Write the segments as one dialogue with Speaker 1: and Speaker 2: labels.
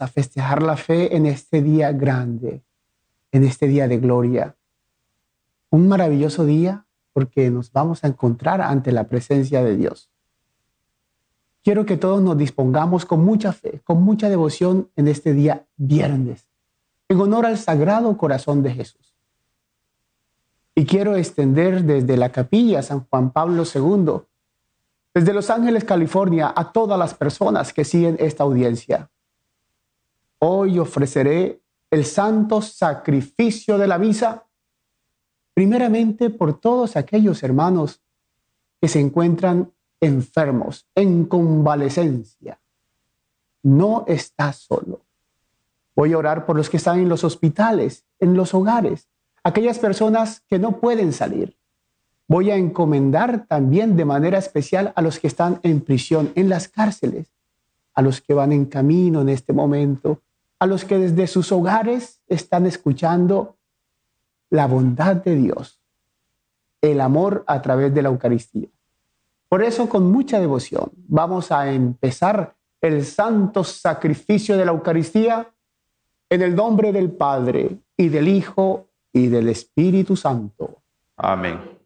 Speaker 1: A festejar la fe en este día grande, en este día de gloria. Un maravilloso día porque nos vamos a encontrar ante la presencia de Dios. Quiero que todos nos dispongamos con mucha fe, con mucha devoción en este día viernes, en honor al Sagrado Corazón de Jesús. Y quiero extender desde la capilla San Juan Pablo II desde Los Ángeles, California, a todas las personas que siguen esta audiencia. Hoy ofreceré el santo sacrificio de la misa, primeramente por todos aquellos hermanos que se encuentran enfermos, en convalecencia. No está solo. Voy a orar por los que están en los hospitales, en los hogares, aquellas personas que no pueden salir voy a encomendar también de manera especial a los que están en prisión, en las cárceles, a los que van en camino en este momento, a los que desde sus hogares están escuchando la bondad de Dios, el amor a través de la Eucaristía. Por eso, con mucha devoción, vamos a empezar el santo sacrificio de la Eucaristía en el nombre del Padre y del Hijo y del Espíritu Santo.
Speaker 2: Amén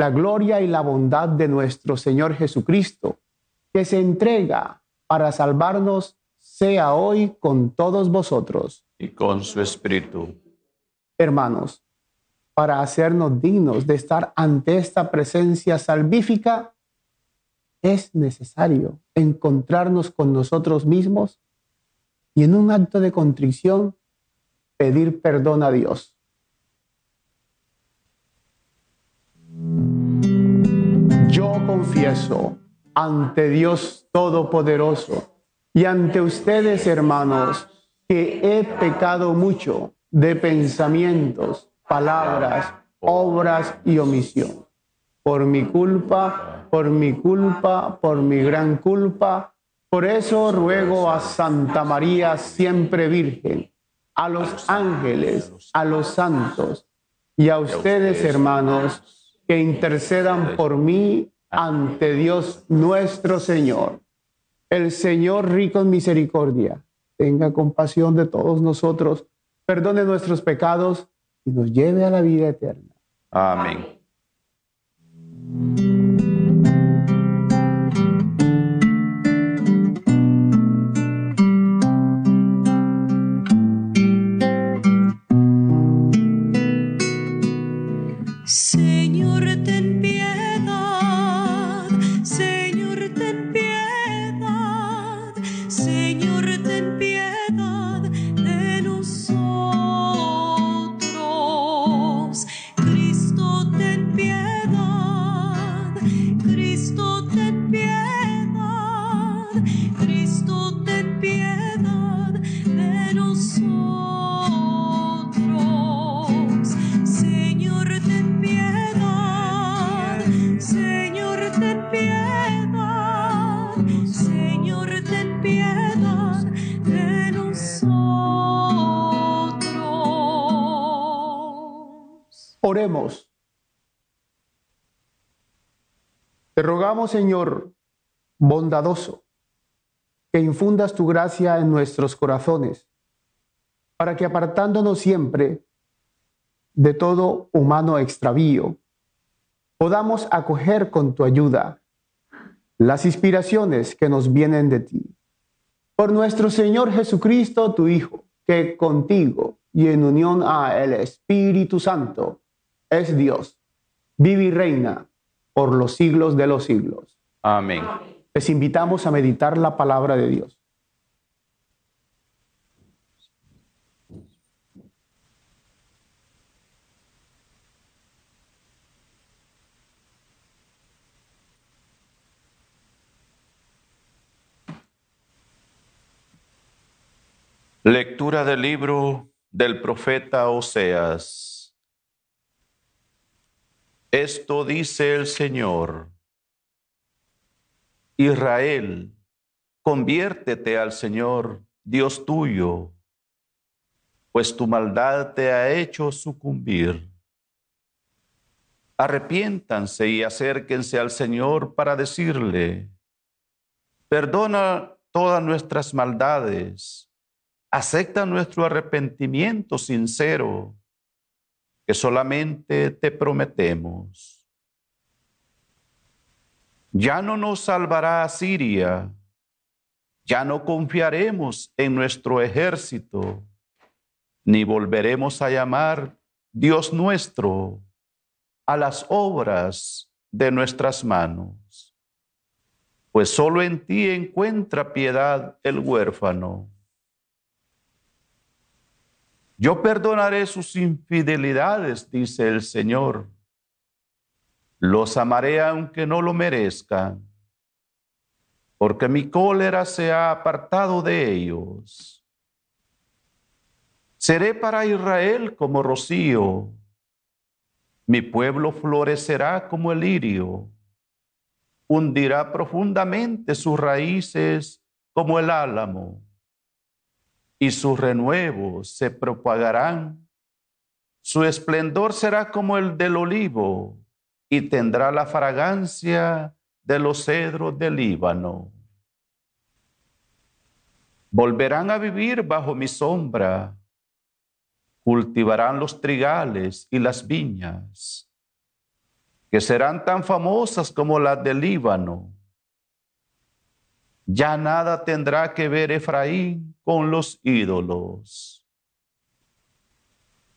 Speaker 1: la gloria y la bondad de nuestro Señor Jesucristo, que se entrega para salvarnos, sea hoy con todos vosotros.
Speaker 2: Y con su Espíritu.
Speaker 1: Hermanos, para hacernos dignos de estar ante esta presencia salvífica, es necesario encontrarnos con nosotros mismos y en un acto de contrición pedir perdón a Dios confieso ante Dios Todopoderoso y ante ustedes, hermanos, que he pecado mucho de pensamientos, palabras, obras y omisión. Por mi culpa, por mi culpa, por mi gran culpa. Por eso ruego a Santa María, siempre Virgen, a los ángeles, a los santos y a ustedes, hermanos, que intercedan por mí ante Dios nuestro Señor. El Señor rico en misericordia, tenga compasión de todos nosotros, perdone nuestros pecados y nos lleve a la vida eterna.
Speaker 2: Amén.
Speaker 1: Te rogamos, Señor, bondadoso, que infundas tu gracia en nuestros corazones, para que apartándonos siempre de todo humano extravío, podamos acoger con tu ayuda las inspiraciones que nos vienen de ti. Por nuestro Señor Jesucristo, tu Hijo, que contigo y en unión a el Espíritu Santo es Dios, vive y reina por los siglos de los siglos.
Speaker 3: Amén.
Speaker 1: Les invitamos a meditar la palabra de Dios.
Speaker 3: Lectura del libro del profeta Oseas. Esto dice el Señor. Israel, conviértete al Señor, Dios tuyo, pues tu maldad te ha hecho sucumbir. Arrepiéntanse y acérquense al Señor para decirle, perdona todas nuestras maldades acepta nuestro arrepentimiento sincero, que solamente te prometemos. Ya no nos salvará Siria, ya no confiaremos en nuestro ejército, ni volveremos a llamar Dios nuestro a las obras de nuestras manos, pues solo en ti encuentra piedad el huérfano yo perdonaré sus infidelidades, dice el Señor. Los amaré aunque no lo merezcan, porque mi cólera se ha apartado de ellos. Seré para Israel como rocío, mi pueblo florecerá como el lirio, hundirá profundamente sus raíces como el álamo y sus renuevos se propagarán. Su esplendor será como el del olivo y tendrá la fragancia de los cedros del Líbano. Volverán a vivir bajo mi sombra, cultivarán los trigales y las viñas, que serán tan famosas como las del Líbano ya nada tendrá que ver Efraín con los ídolos.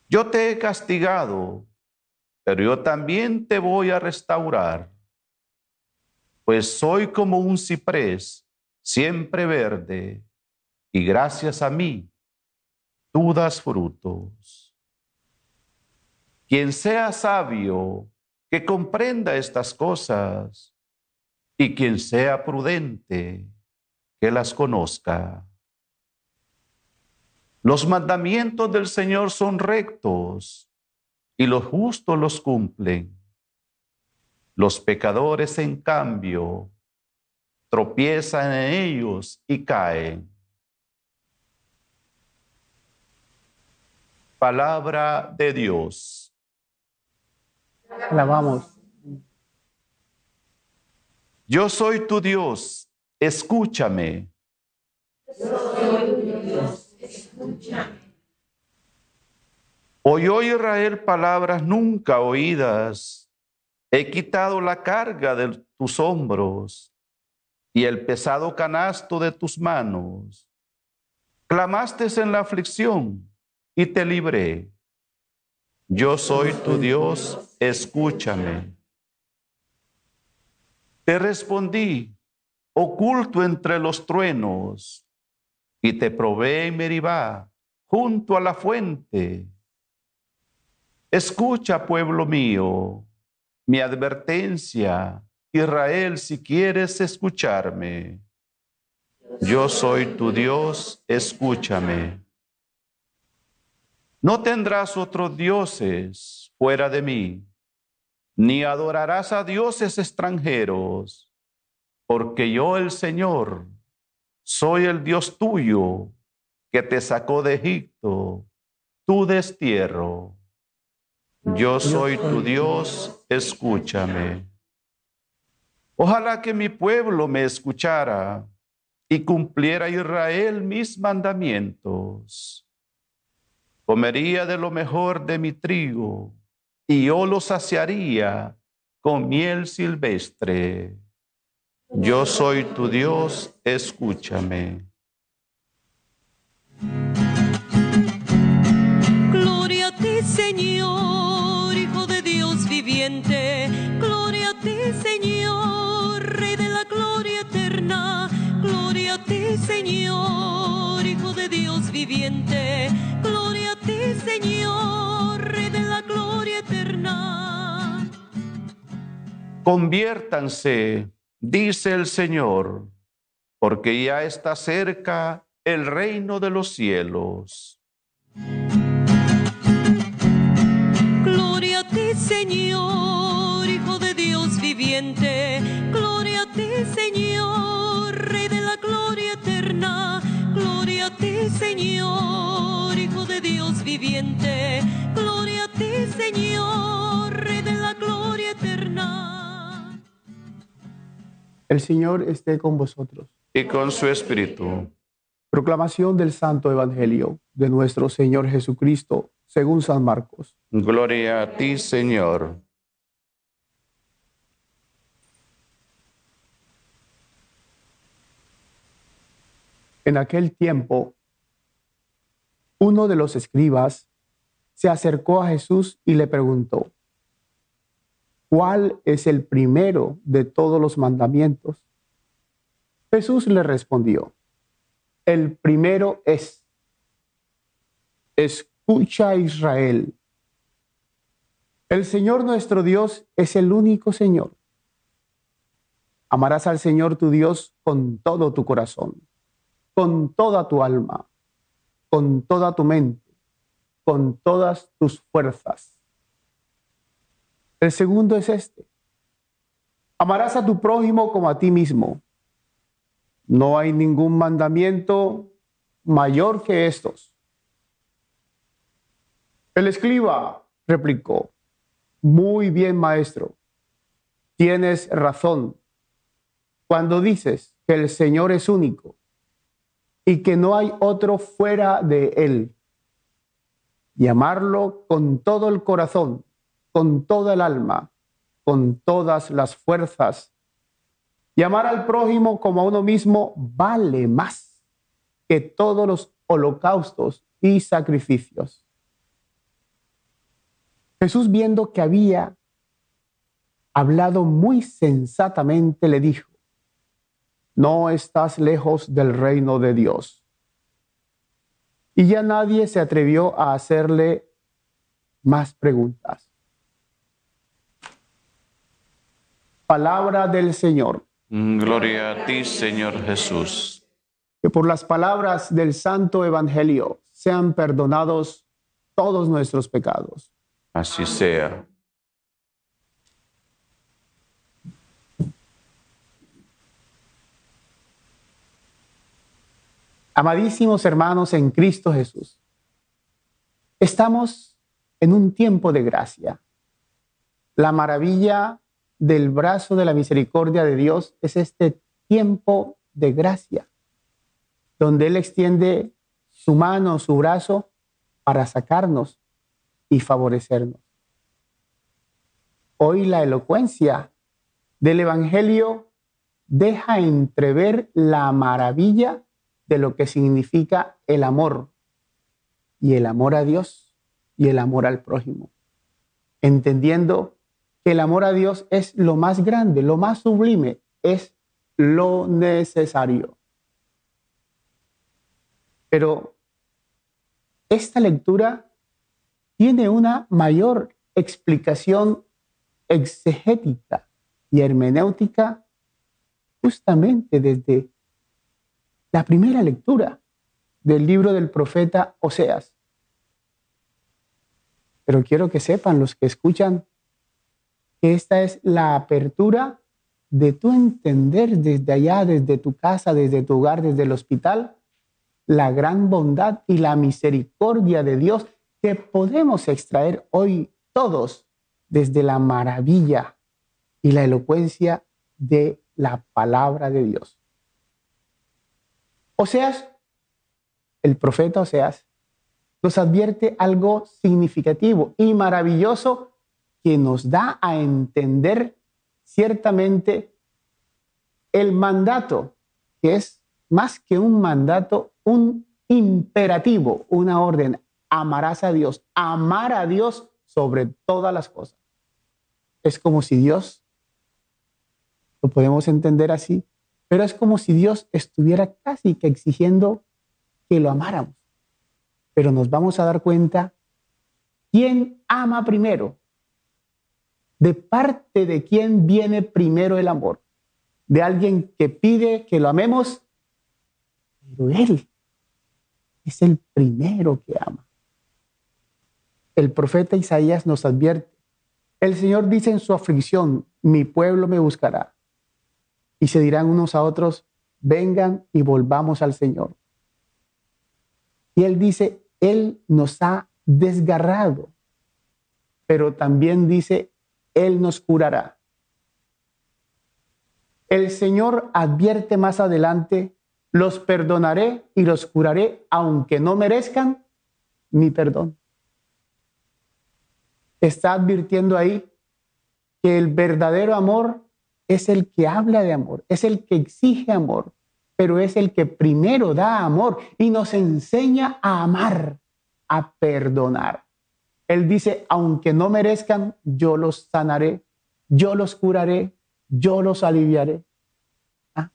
Speaker 3: Yo te he castigado, pero yo también te voy a restaurar, pues soy como un ciprés siempre verde, y gracias a mí tú das frutos. Quien sea sabio, que comprenda estas cosas, y quien sea prudente, que las conozca. Los mandamientos del Señor son rectos y los justos los cumplen. Los pecadores, en cambio, tropiezan en ellos y caen. Palabra de Dios.
Speaker 1: Alabamos.
Speaker 3: Yo soy tu Dios escúchame. Oyó Israel palabras nunca oídas. He quitado la carga de tus hombros y el pesado canasto de tus manos. Clamaste en la aflicción y te libré. Yo soy tu Dios, escúchame. Te respondí, oculto entre los truenos, y te probé en Meribá, junto a la fuente. Escucha, pueblo mío, mi advertencia, Israel, si quieres escucharme. Yo soy tu Dios, escúchame. No tendrás otros dioses fuera de mí, ni adorarás a dioses extranjeros porque yo el Señor soy el Dios tuyo que te sacó de Egipto, tu destierro. Yo soy tu Dios, escúchame. Ojalá que mi pueblo me escuchara y cumpliera Israel mis mandamientos. Comería de lo mejor de mi trigo y yo lo saciaría con miel silvestre. Yo soy tu Dios, escúchame.
Speaker 2: Gloria a ti, Señor, Hijo de Dios viviente. Gloria a ti, Señor, Rey de la gloria eterna. Gloria a ti, Señor, Hijo de Dios viviente. Gloria a ti, Señor, Rey de la gloria eterna.
Speaker 3: Conviértanse dice el Señor, porque ya está cerca el reino de los cielos.
Speaker 1: El Señor esté con vosotros.
Speaker 3: Y con su espíritu.
Speaker 1: Proclamación del Santo Evangelio de nuestro Señor Jesucristo, según San Marcos.
Speaker 3: Gloria a ti, Señor.
Speaker 1: En aquel tiempo, uno de los escribas se acercó a Jesús y le preguntó, ¿cuál es el primero de todos los mandamientos? Jesús le respondió, el primero es, escucha Israel, el Señor nuestro Dios es el único Señor. Amarás al Señor tu Dios con todo tu corazón, con toda tu alma, con toda tu mente, con todas tus fuerzas. El segundo es este. Amarás a tu prójimo como a ti mismo. No hay ningún mandamiento mayor que estos. El escriba replicó, muy bien maestro, tienes razón cuando dices que el Señor es único y que no hay otro fuera de Él. Y amarlo con todo el corazón, con toda el alma, con todas las fuerzas. Y amar al prójimo como a uno mismo vale más que todos los holocaustos y sacrificios. Jesús viendo que había hablado muy sensatamente, le dijo, no estás lejos del reino de Dios. Y ya nadie se atrevió a hacerle más preguntas. Palabra del Señor.
Speaker 3: Gloria a ti, Señor Jesús.
Speaker 1: Que por las palabras del Santo Evangelio sean perdonados todos nuestros pecados.
Speaker 3: Así sea.
Speaker 1: Amadísimos hermanos en Cristo Jesús, estamos en un tiempo de gracia. La maravilla del brazo de la misericordia de Dios es este tiempo de gracia, donde Él extiende su mano, su brazo, para sacarnos y favorecernos. Hoy la elocuencia del Evangelio deja entrever la maravilla de lo que significa el amor y el amor a Dios y el amor al prójimo, entendiendo que el amor a Dios es lo más grande, lo más sublime, es lo necesario. Pero esta lectura tiene una mayor explicación exegética y hermenéutica justamente desde la primera lectura del libro del profeta Oseas. Pero quiero que sepan los que escuchan que esta es la apertura de tu entender desde allá, desde tu casa, desde tu hogar, desde el hospital, la gran bondad y la misericordia de Dios que podemos extraer hoy todos desde la maravilla y la elocuencia de la palabra de Dios. Oseas, el profeta Oseas, nos advierte algo significativo y maravilloso que nos da a entender ciertamente el mandato, que es más que un mandato, un imperativo, una orden. amarás a Dios. Amar a Dios sobre todas las cosas. Es como si Dios, lo podemos entender así, pero es como si Dios estuviera casi que exigiendo que lo amáramos. Pero nos vamos a dar cuenta quién ama primero. De parte de quién viene primero el amor. De alguien que pide que lo amemos, pero Él es el primero que ama. El profeta Isaías nos advierte, el Señor dice en su aflicción, mi pueblo me buscará. Y se dirán unos a otros, vengan y volvamos al Señor. Y Él dice, Él nos ha desgarrado, pero también dice, Él nos curará. El Señor advierte más adelante, los perdonaré y los curaré, aunque no merezcan mi perdón. Está advirtiendo ahí que el verdadero amor es el que habla de amor, es el que exige amor, pero es el que primero da amor y nos enseña a amar, a perdonar. Él dice, aunque no merezcan, yo los sanaré, yo los curaré, yo los aliviaré. ¿Ah?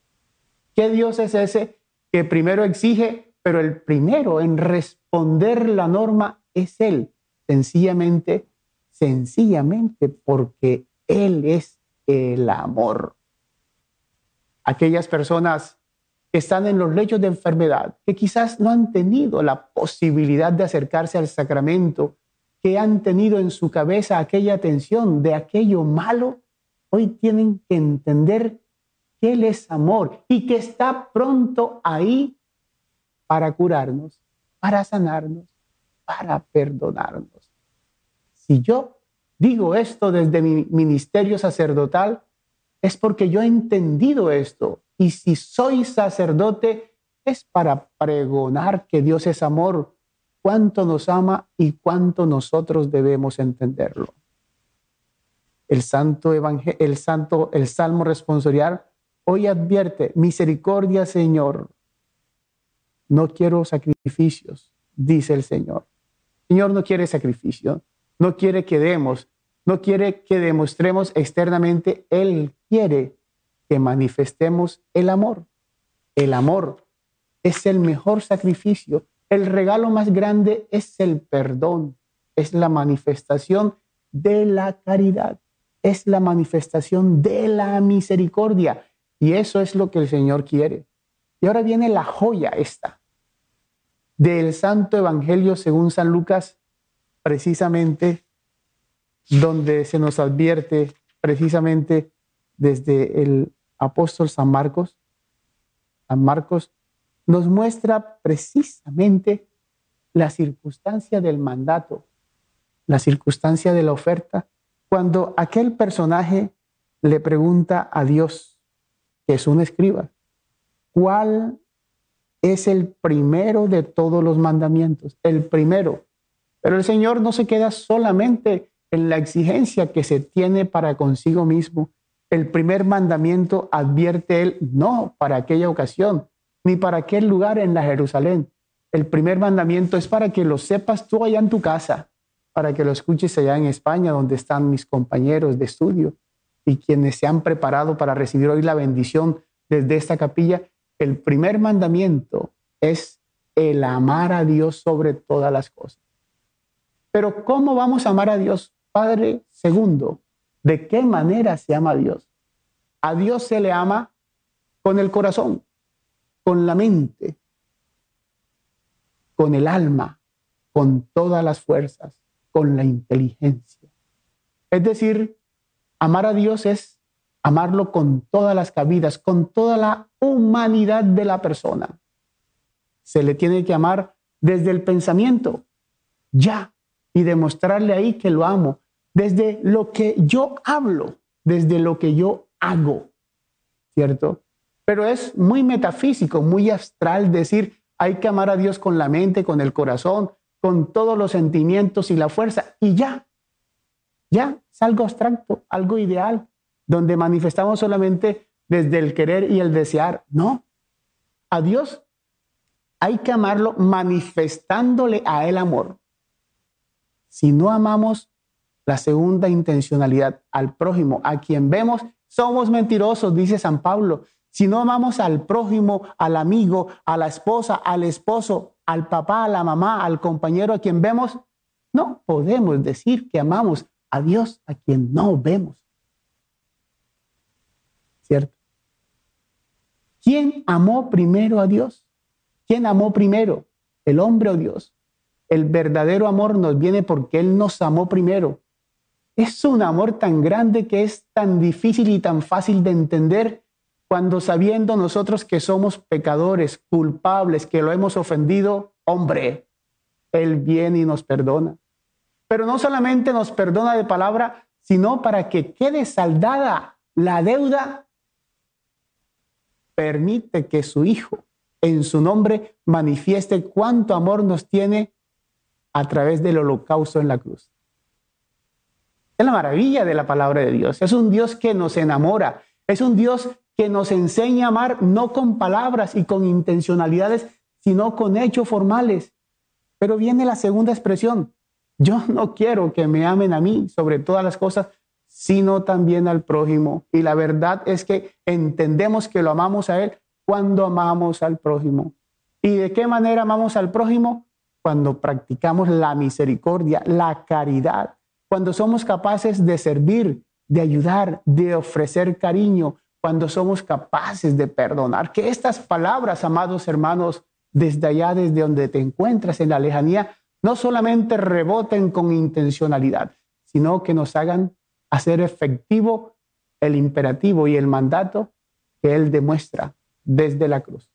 Speaker 1: ¿Qué Dios es ese que primero exige, pero el primero en responder la norma es Él? Sencillamente, sencillamente porque Él es el amor. Aquellas personas que están en los lechos de enfermedad, que quizás no han tenido la posibilidad de acercarse al sacramento, que han tenido en su cabeza aquella atención de aquello malo, hoy tienen que entender que Él es amor y que está pronto ahí para curarnos, para sanarnos, para perdonarnos. Si yo digo esto desde mi ministerio sacerdotal, es porque yo he entendido esto y si soy sacerdote, es para pregonar que Dios es amor, cuánto nos ama y cuánto nosotros debemos entenderlo. El santo el santo, el salmo responsorial hoy advierte, misericordia, Señor. No quiero sacrificios, dice el Señor. Señor no quiere sacrificio, no quiere que demos, no quiere que demostremos externamente, Él quiere que manifestemos el amor. El amor es el mejor sacrificio. El regalo más grande es el perdón, es la manifestación de la caridad, es la manifestación de la misericordia. Y eso es lo que el Señor quiere. Y ahora viene la joya esta del Santo Evangelio según San Lucas, precisamente donde se nos advierte precisamente desde el apóstol San Marcos, San Marcos nos muestra precisamente la circunstancia del mandato, la circunstancia de la oferta, cuando aquel personaje le pregunta a Dios, que es un escriba, ¿cuál es el primero de todos los mandamientos? El primero. Pero el Señor no se queda solamente en la exigencia que se tiene para consigo mismo, el primer mandamiento advierte él no para aquella ocasión, ni para aquel lugar en la Jerusalén. El primer mandamiento es para que lo sepas tú allá en tu casa, para que lo escuches allá en España, donde están mis compañeros de estudio y quienes se han preparado para recibir hoy la bendición desde esta capilla. El primer mandamiento es el amar a Dios sobre todas las cosas. Pero ¿cómo vamos a amar a Dios? Padre, segundo, ¿De qué manera se ama a Dios? A Dios se le ama con el corazón, con la mente, con el alma, con todas las fuerzas, con la inteligencia. Es decir, amar a Dios es amarlo con todas las cabidas, con toda la humanidad de la persona. Se le tiene que amar desde el pensamiento, ya, y demostrarle ahí que lo amo, desde lo que yo hablo, desde lo que yo hago, ¿cierto? Pero es muy metafísico, muy astral decir, hay que amar a Dios con la mente, con el corazón, con todos los sentimientos y la fuerza, y ya, ya, es algo abstracto, algo ideal, donde manifestamos solamente desde el querer y el desear. No, a Dios hay que amarlo manifestándole a Él amor. Si no amamos la segunda intencionalidad al prójimo, a quien vemos, somos mentirosos, dice San Pablo. Si no amamos al prójimo, al amigo, a la esposa, al esposo, al papá, a la mamá, al compañero a quien vemos, no podemos decir que amamos a Dios a quien no vemos. ¿Cierto? ¿Quién amó primero a Dios? ¿Quién amó primero? ¿El hombre o Dios? El verdadero amor nos viene porque Él nos amó primero. Es un amor tan grande que es tan difícil y tan fácil de entender cuando sabiendo nosotros que somos pecadores, culpables, que lo hemos ofendido, hombre, Él viene y nos perdona. Pero no solamente nos perdona de palabra, sino para que quede saldada la deuda, permite que su Hijo en su nombre manifieste cuánto amor nos tiene a través del holocausto en la cruz. Es la maravilla de la palabra de Dios. Es un Dios que nos enamora. Es un Dios que nos enseña a amar no con palabras y con intencionalidades, sino con hechos formales. Pero viene la segunda expresión. Yo no quiero que me amen a mí sobre todas las cosas, sino también al prójimo. Y la verdad es que entendemos que lo amamos a Él cuando amamos al prójimo. ¿Y de qué manera amamos al prójimo? Cuando practicamos la misericordia, la caridad, cuando somos capaces de servir, de ayudar, de ofrecer cariño, cuando somos capaces de perdonar. Que estas palabras, amados hermanos, desde allá, desde donde te encuentras en la lejanía, no solamente reboten con intencionalidad, sino que nos hagan hacer efectivo el imperativo y el mandato que Él demuestra desde la cruz.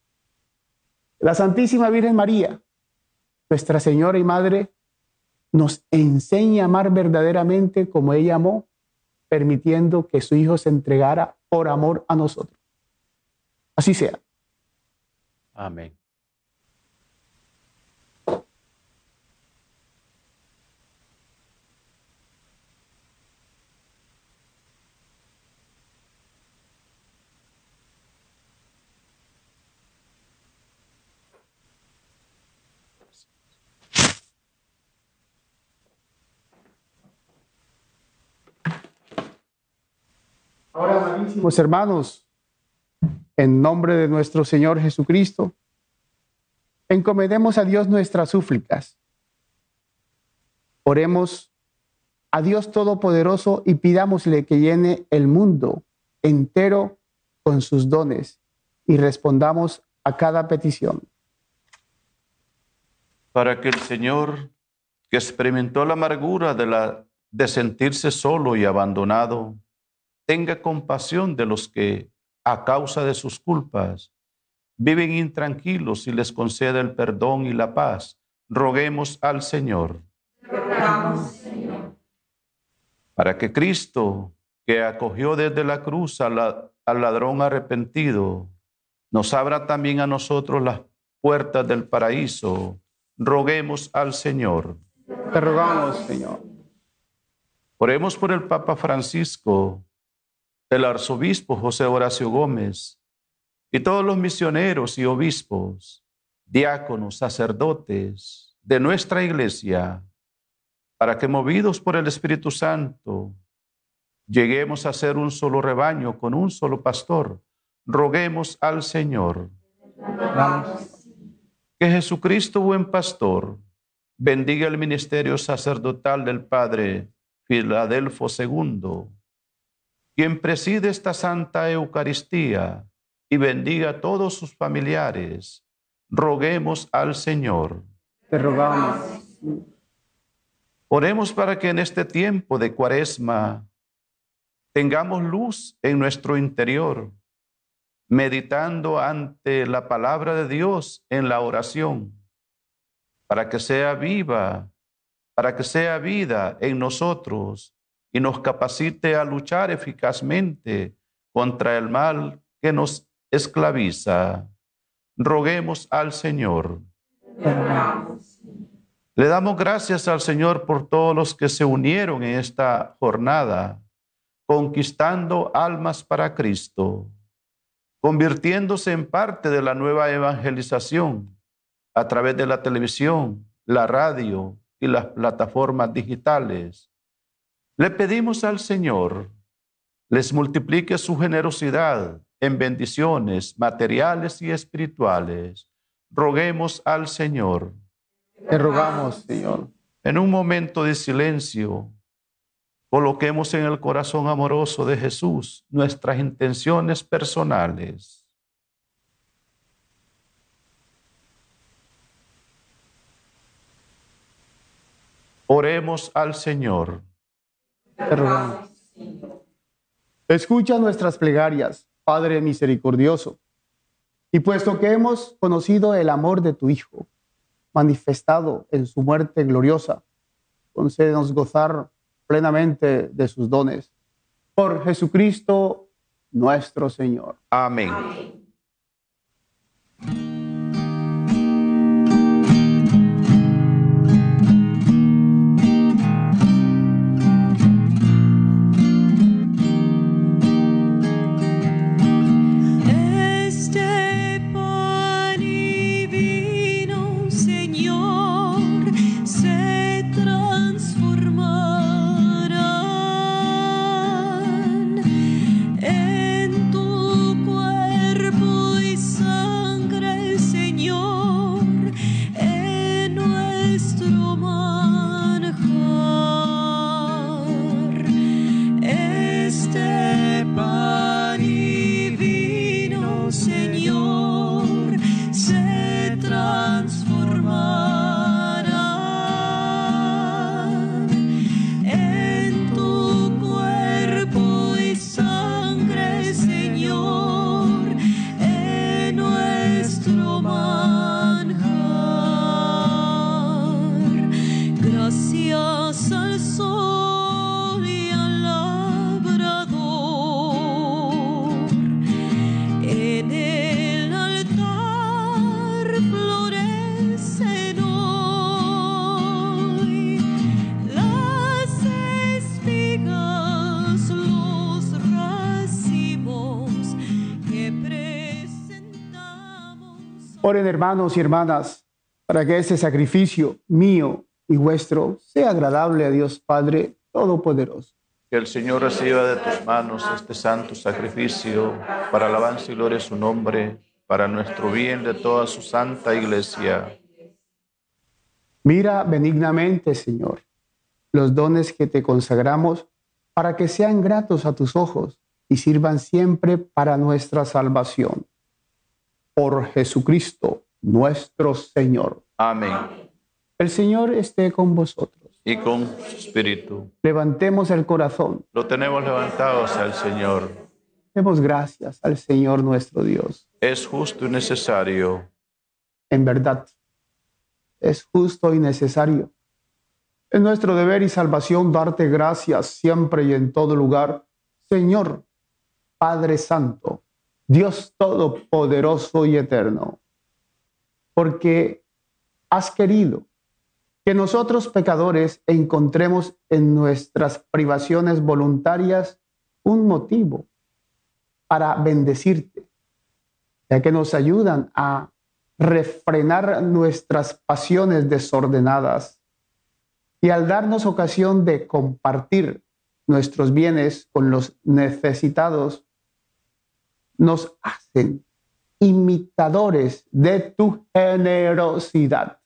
Speaker 1: La Santísima Virgen María, nuestra Señora y Madre, nos enseña a amar verdaderamente como ella amó, permitiendo que su Hijo se entregara por amor a nosotros. Así sea.
Speaker 3: Amén.
Speaker 1: Amarísimos hermanos, en nombre de nuestro Señor Jesucristo, encomendemos a Dios nuestras súplicas. Oremos a Dios Todopoderoso y pidámosle que llene el mundo entero con sus dones y respondamos a cada petición.
Speaker 3: Para que el Señor, que experimentó la amargura de, la, de sentirse solo y abandonado, tenga compasión de los que, a causa de sus culpas, viven intranquilos y les conceda el perdón y la paz. Roguemos al Señor.
Speaker 4: Señor.
Speaker 3: Para que Cristo, que acogió desde la cruz al ladrón arrepentido, nos abra también a nosotros las puertas del paraíso. Roguemos al Señor.
Speaker 1: Te rogamos, Señor.
Speaker 3: Oremos por el Papa Francisco, el arzobispo José Horacio Gómez y todos los misioneros y obispos, diáconos, sacerdotes de nuestra iglesia, para que movidos por el Espíritu Santo lleguemos a ser un solo rebaño con un solo pastor. Roguemos al Señor. Que Jesucristo, buen pastor, bendiga el ministerio sacerdotal del Padre Filadelfo II quien preside esta Santa Eucaristía y bendiga a todos sus familiares, roguemos al Señor.
Speaker 1: Te rogamos.
Speaker 3: Oremos para que en este tiempo de cuaresma tengamos luz en nuestro interior, meditando ante la palabra de Dios en la oración, para que sea viva, para que sea vida en nosotros y nos capacite a luchar eficazmente contra el mal que nos esclaviza. Roguemos al Señor. Le damos gracias al Señor por todos los que se unieron en esta jornada, conquistando almas para Cristo, convirtiéndose en parte de la nueva evangelización a través de la televisión, la radio y las plataformas digitales. Le pedimos al Señor les multiplique su generosidad en bendiciones materiales y espirituales. Roguemos al Señor.
Speaker 1: Te rogamos, Señor.
Speaker 3: En un momento de silencio, coloquemos en el corazón amoroso de Jesús nuestras intenciones personales. Oremos al Señor.
Speaker 1: Te rogamos. Escucha nuestras plegarias, Padre misericordioso. Y puesto que hemos conocido el amor de tu Hijo, manifestado en su muerte gloriosa, concédenos gozar plenamente de sus dones. Por Jesucristo nuestro Señor.
Speaker 3: Amén.
Speaker 1: Hermanos y hermanas, para que este sacrificio mío y vuestro sea agradable a Dios Padre Todopoderoso.
Speaker 3: Que el Señor reciba de tus manos este santo sacrificio para alabanza y gloria de su nombre, para nuestro bien de toda su santa iglesia.
Speaker 1: Mira benignamente, Señor, los dones que te consagramos para que sean gratos a tus ojos y sirvan siempre para nuestra salvación. Por Jesucristo, nuestro Señor.
Speaker 3: Amén.
Speaker 1: El Señor esté con vosotros.
Speaker 3: Y con su espíritu.
Speaker 1: Levantemos el corazón.
Speaker 3: Lo tenemos levantado hacia el Señor.
Speaker 1: Demos gracias al Señor nuestro Dios.
Speaker 3: Es justo y necesario.
Speaker 1: En verdad, es justo y necesario. Es nuestro deber y salvación darte gracias siempre y en todo lugar. Señor, Padre Santo, Dios Todopoderoso y Eterno, porque has querido que nosotros pecadores encontremos en nuestras privaciones voluntarias un motivo para bendecirte, ya que nos ayudan a refrenar nuestras pasiones desordenadas. Y al darnos ocasión de compartir nuestros bienes con los necesitados, nos hacen imitadores de tu generosidad.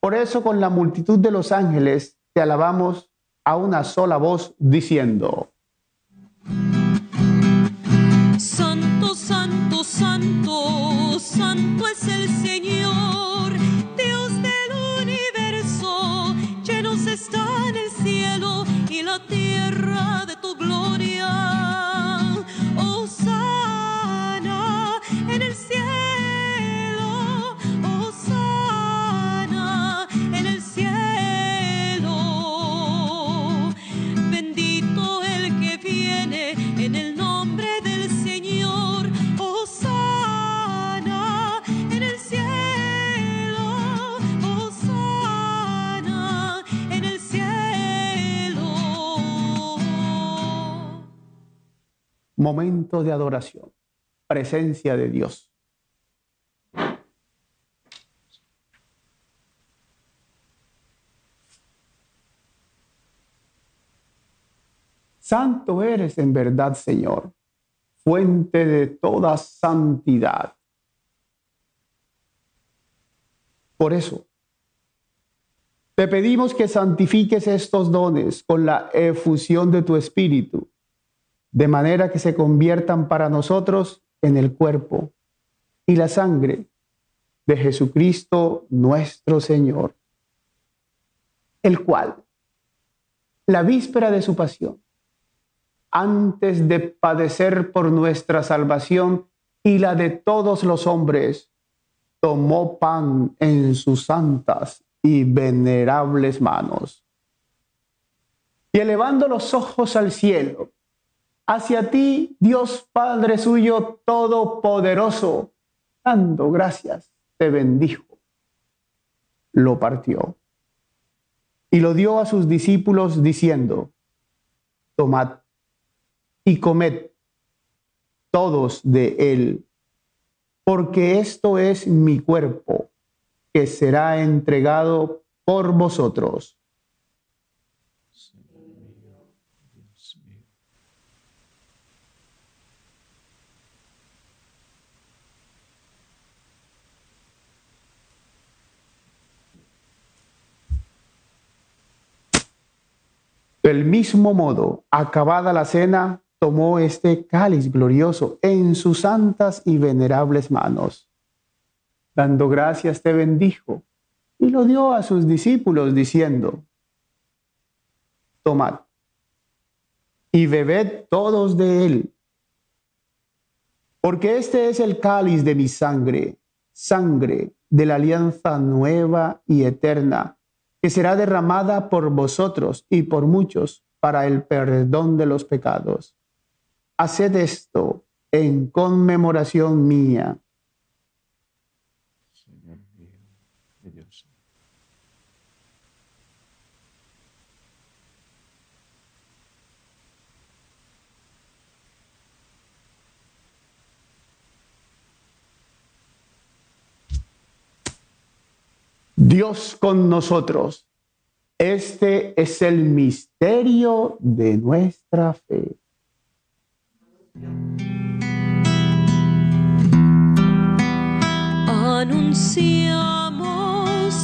Speaker 1: Por eso con la multitud de los ángeles te alabamos a una sola voz diciendo,
Speaker 2: Santo, santo, santo, santo es el Señor, Dios del universo, llenos están el cielo y la tierra de tu gloria.
Speaker 1: momentos de adoración, presencia de Dios. Santo eres en verdad, Señor, fuente de toda santidad. Por eso, te pedimos que santifiques estos dones con la efusión de tu Espíritu de manera que se conviertan para nosotros en el cuerpo y la sangre de Jesucristo nuestro Señor, el cual, la víspera de su pasión, antes de padecer por nuestra salvación y la de todos los hombres, tomó pan en sus santas y venerables manos. Y elevando los ojos al cielo, hacia ti, Dios Padre suyo todopoderoso, dando gracias, te bendijo. Lo partió y lo dio a sus discípulos diciendo, tomad y comed todos de él, porque esto es mi cuerpo que será entregado por vosotros. Del mismo modo, acabada la cena, tomó este cáliz glorioso en sus santas y venerables manos. Dando gracias, te bendijo y lo dio a sus discípulos diciendo, tomad y bebed todos de él, porque este es el cáliz de mi sangre, sangre de la alianza nueva y eterna, que será derramada por vosotros y por muchos para el perdón de los pecados. Haced esto en conmemoración mía. Dios con nosotros. Este es el misterio de nuestra fe.
Speaker 2: Anunciamos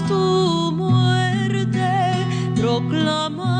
Speaker 2: tu muerte, proclamamos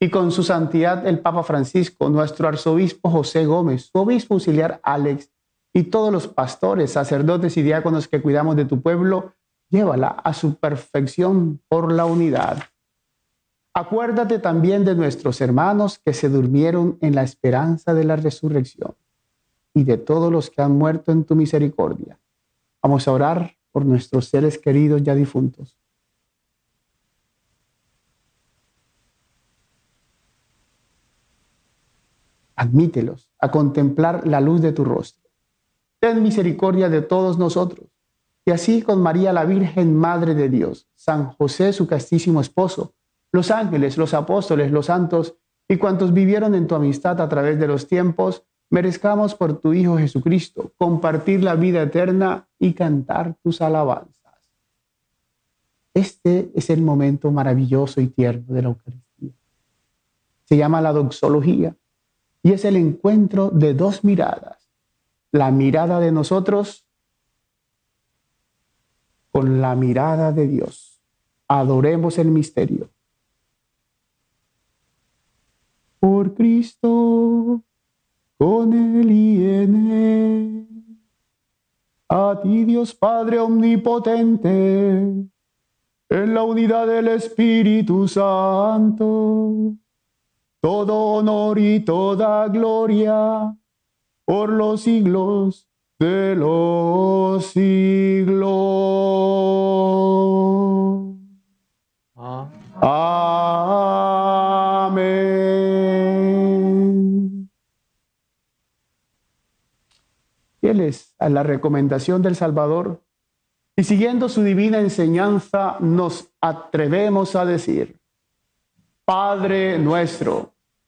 Speaker 1: Y con su santidad el Papa Francisco, nuestro arzobispo José Gómez, su obispo auxiliar Alex y todos los pastores, sacerdotes y diáconos que cuidamos de tu pueblo, llévala a su perfección por la unidad. Acuérdate también de nuestros hermanos que se durmieron en la esperanza de la resurrección y de todos los que han muerto en tu misericordia. Vamos a orar por nuestros seres queridos ya difuntos. Admítelos a contemplar la luz de tu rostro. Ten misericordia de todos nosotros. Y así con María la Virgen, Madre de Dios, San José, su castísimo esposo, los ángeles, los apóstoles, los santos y cuantos vivieron en tu amistad a través de los tiempos, merezcamos por tu Hijo Jesucristo compartir la vida eterna y cantar tus alabanzas. Este es el momento maravilloso y tierno de la Eucaristía. Se llama la doxología y es el encuentro de dos miradas. La mirada de nosotros con la mirada de Dios. Adoremos el misterio. Por Cristo, con Él y en. A ti Dios Padre Omnipotente, en la unidad del Espíritu Santo todo honor y toda gloria por los siglos de los siglos. Amén. Fieles a la recomendación del Salvador y siguiendo su divina enseñanza, nos atrevemos a decir, Padre nuestro,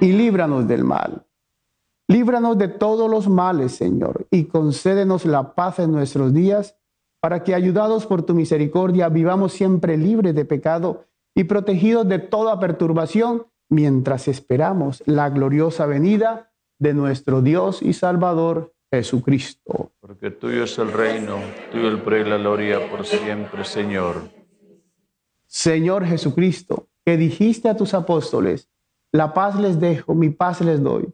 Speaker 1: y líbranos del mal. Líbranos de todos los males, Señor, y concédenos la paz en nuestros días, para que, ayudados por tu misericordia, vivamos siempre libres de pecado y protegidos de toda perturbación, mientras esperamos la gloriosa venida de nuestro Dios y Salvador Jesucristo.
Speaker 3: Porque tuyo es el reino, tuyo el pre y la gloria por siempre, Señor.
Speaker 1: Señor Jesucristo, que dijiste a tus apóstoles, la paz les dejo, mi paz les doy.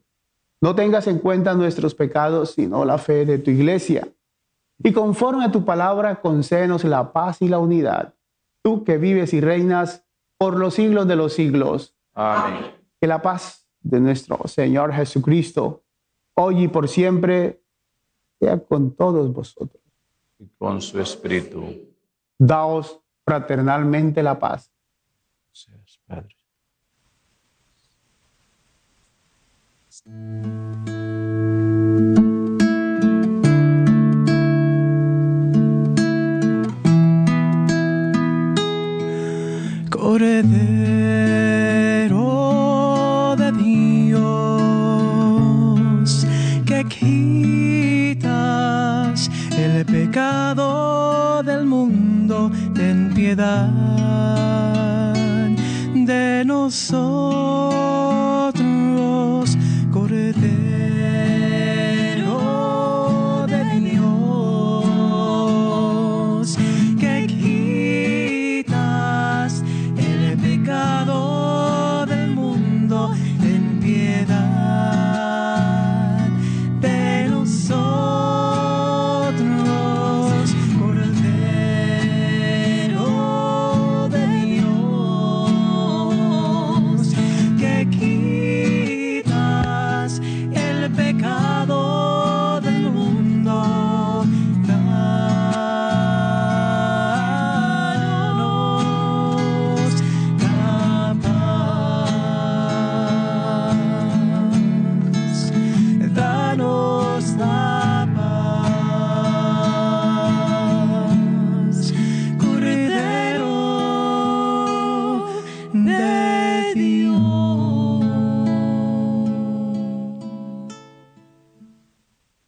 Speaker 1: No tengas en cuenta nuestros pecados, sino la fe de tu iglesia. Y conforme a tu palabra, concédenos la paz y la unidad. Tú que vives y reinas por los siglos de los siglos.
Speaker 3: Amén.
Speaker 1: Que la paz de nuestro Señor Jesucristo, hoy y por siempre, sea con todos vosotros.
Speaker 3: Y con su espíritu.
Speaker 1: Daos fraternalmente la paz.
Speaker 3: Seas, Padre.
Speaker 2: Cordero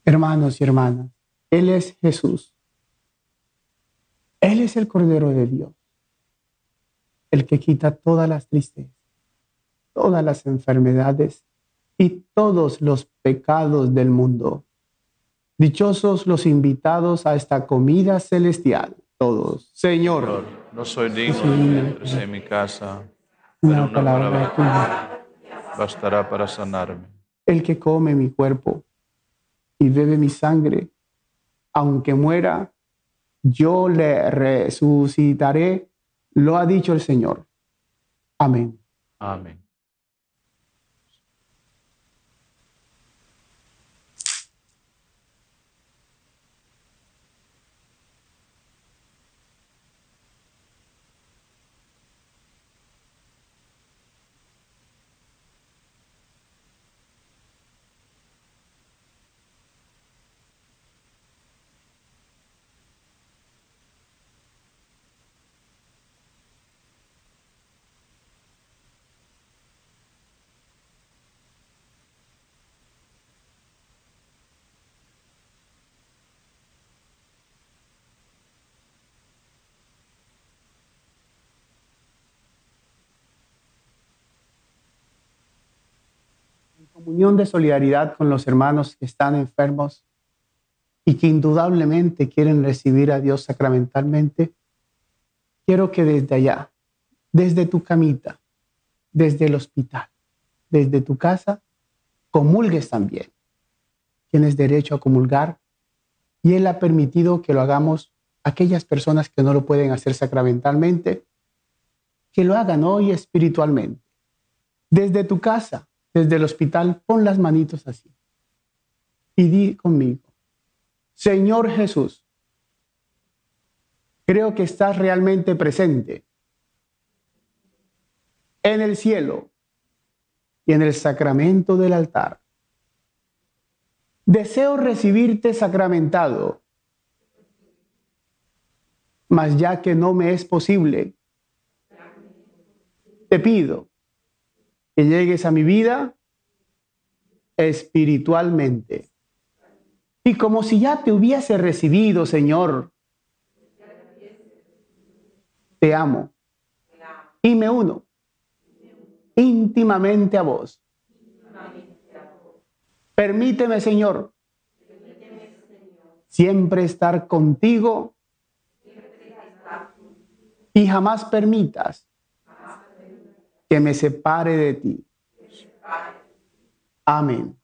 Speaker 1: Hermanos y hermanas, Él es Jesús. Él es el Cordero de Dios, el que quita todas las tristezas, todas las enfermedades y todos los pecados del mundo. Dichosos los invitados a esta comida celestial, todos. Señor,
Speaker 3: Señor, no soy digno de entres en mi casa, pero
Speaker 1: una palabra tuya,
Speaker 3: bastará para sanarme.
Speaker 1: el que come mi cuerpo y bebe mi sangre, aunque muera, yo le resucitaré, lo ha dicho el Señor. Amén.
Speaker 3: Amén.
Speaker 2: Comunión de solidaridad con los hermanos que están enfermos y que indudablemente quieren recibir a Dios sacramentalmente, quiero que desde allá, desde tu camita, desde el hospital, desde tu casa, comulgues también. Tienes derecho a comulgar y Él ha permitido que lo hagamos aquellas personas que no lo pueden hacer sacramentalmente, que lo hagan hoy espiritualmente. Desde tu casa, desde el hospital, pon las manitos así. Y di conmigo, Señor Jesús, creo que estás realmente presente en el cielo y en el sacramento del altar. Deseo recibirte sacramentado, mas ya que no me es posible, te pido que llegues a mi vida espiritualmente. Y como si ya te hubiese recibido, Señor, te amo y me uno íntimamente a vos. Permíteme, Señor, siempre estar contigo y jamás permitas que me separe de ti. Amén.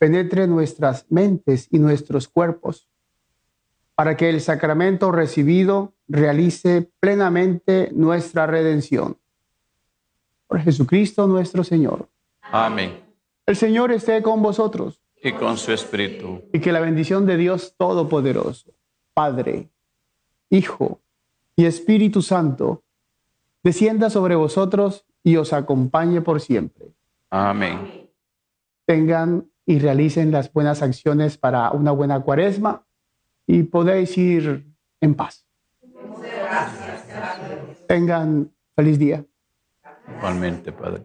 Speaker 1: Penetre nuestras mentes y nuestros cuerpos para que el sacramento recibido realice plenamente nuestra redención. Por Jesucristo nuestro Señor.
Speaker 2: Amén.
Speaker 1: El Señor esté con vosotros
Speaker 2: Y con su espíritu.
Speaker 1: y que la bendición de Dios Todopoderoso, Padre, Hijo y Espíritu Santo, descienda sobre vosotros y os acompañe por siempre.
Speaker 2: Amén.
Speaker 1: Tengan y realicen las buenas acciones para una buena cuaresma y podéis ir en paz. Tengan feliz día.
Speaker 2: Igualmente, Padre.